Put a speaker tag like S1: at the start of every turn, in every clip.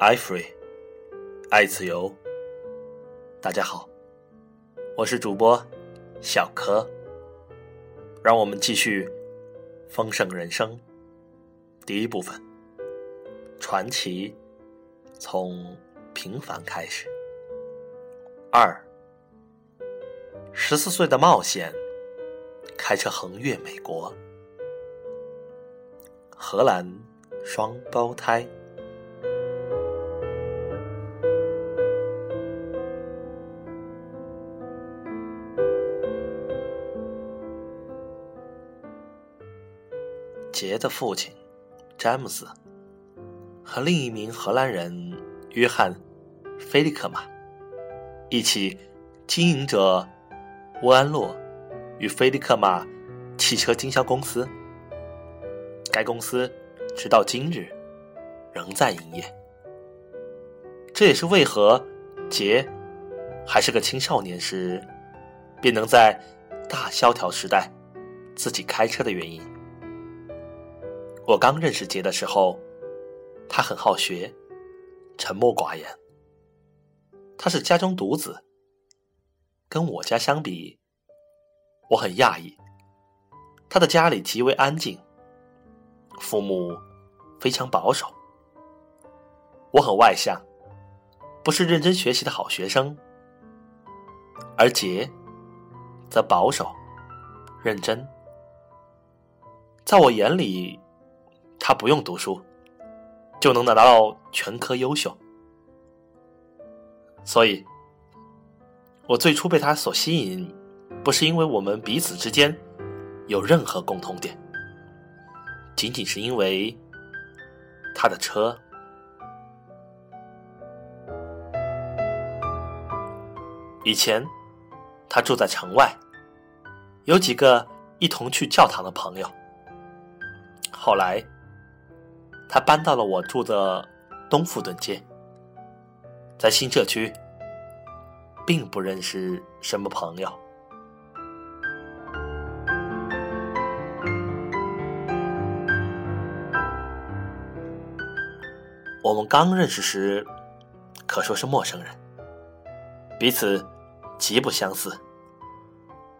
S1: 爱 free，爱自由。大家好，我是主播小柯。让我们继续丰盛人生第一部分，传奇从平凡开始。二，十四岁的冒险，开车横越美国，荷兰双胞胎。杰的父亲詹姆斯和另一名荷兰人约翰·菲利克马一起经营着沃安洛与菲利克马汽车经销公司。该公司直到今日仍在营业。这也是为何杰还是个青少年时便能在大萧条时代自己开车的原因。我刚认识杰的时候，他很好学，沉默寡言。他是家中独子，跟我家相比，我很讶异。他的家里极为安静，父母非常保守。我很外向，不是认真学习的好学生，而杰则保守、认真。在我眼里。他不用读书，就能拿到全科优秀，所以，我最初被他所吸引，不是因为我们彼此之间有任何共同点，仅仅是因为他的车。以前，他住在城外，有几个一同去教堂的朋友，后来。他搬到了我住的东富顿街，在新社区，并不认识什么朋友。我们刚认识时，可说是陌生人，彼此极不相似，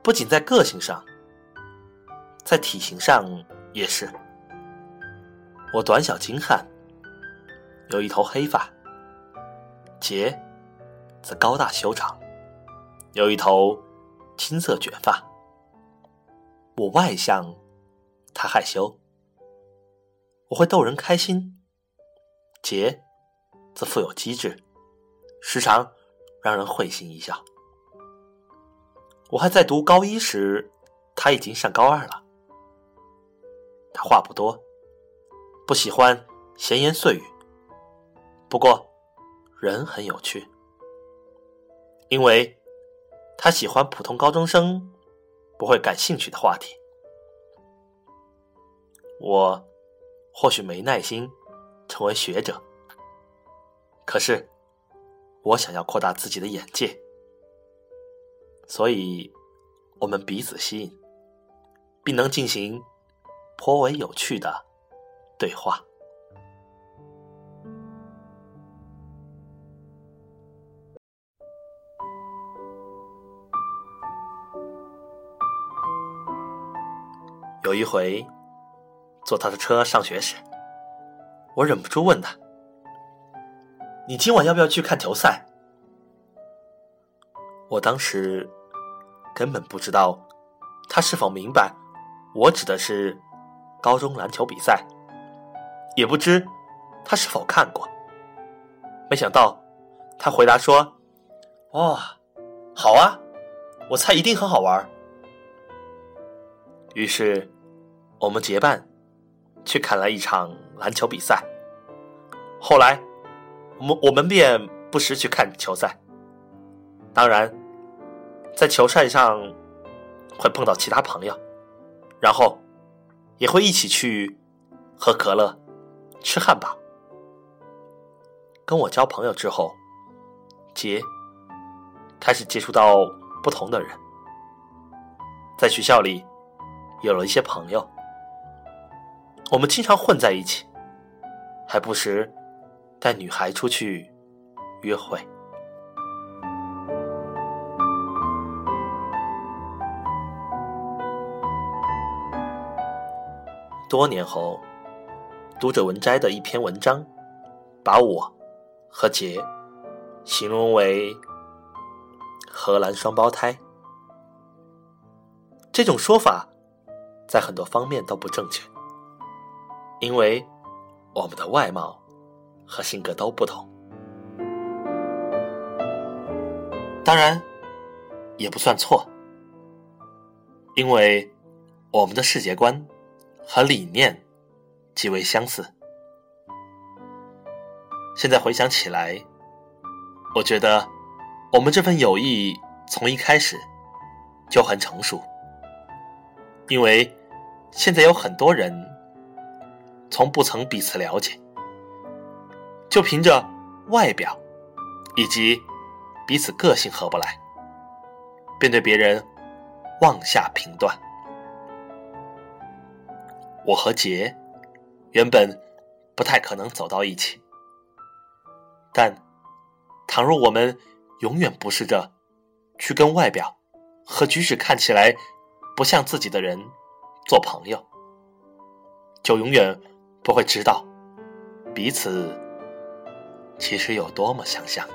S1: 不仅在个性上，在体型上也是。我短小精悍，有一头黑发；杰则高大修长，有一头青色卷发。我外向，他害羞。我会逗人开心，杰则富有机智，时常让人会心一笑。我还在读高一时，他已经上高二了。他话不多。不喜欢闲言碎语，不过人很有趣，因为他喜欢普通高中生不会感兴趣的话题。我或许没耐心成为学者，可是我想要扩大自己的眼界，所以我们彼此吸引，并能进行颇为有趣的。对话。有一回，坐他的车上学时，我忍不住问他：“你今晚要不要去看球赛？”我当时根本不知道他是否明白，我指的是高中篮球比赛。也不知他是否看过。没想到他回答说：“哦，好啊，我猜一定很好玩。”于是我们结伴去看了一场篮球比赛。后来我们我们便不时去看球赛。当然，在球赛上会碰到其他朋友，然后也会一起去喝可乐。吃汉堡。跟我交朋友之后，杰开始接触到不同的人，在学校里有了一些朋友，我们经常混在一起，还不时带女孩出去约会。多年后，读者文摘的一篇文章，把我和杰形容为荷兰双胞胎。这种说法在很多方面都不正确，因为我们的外貌和性格都不同。当然，也不算错，因为我们的世界观。和理念极为相似。现在回想起来，我觉得我们这份友谊从一开始就很成熟，因为现在有很多人从不曾彼此了解，就凭着外表以及彼此个性合不来，便对别人妄下评断。我和杰原本不太可能走到一起，但倘若我们永远不试着去跟外表和举止看起来不像自己的人做朋友，就永远不会知道彼此其实有多么相像。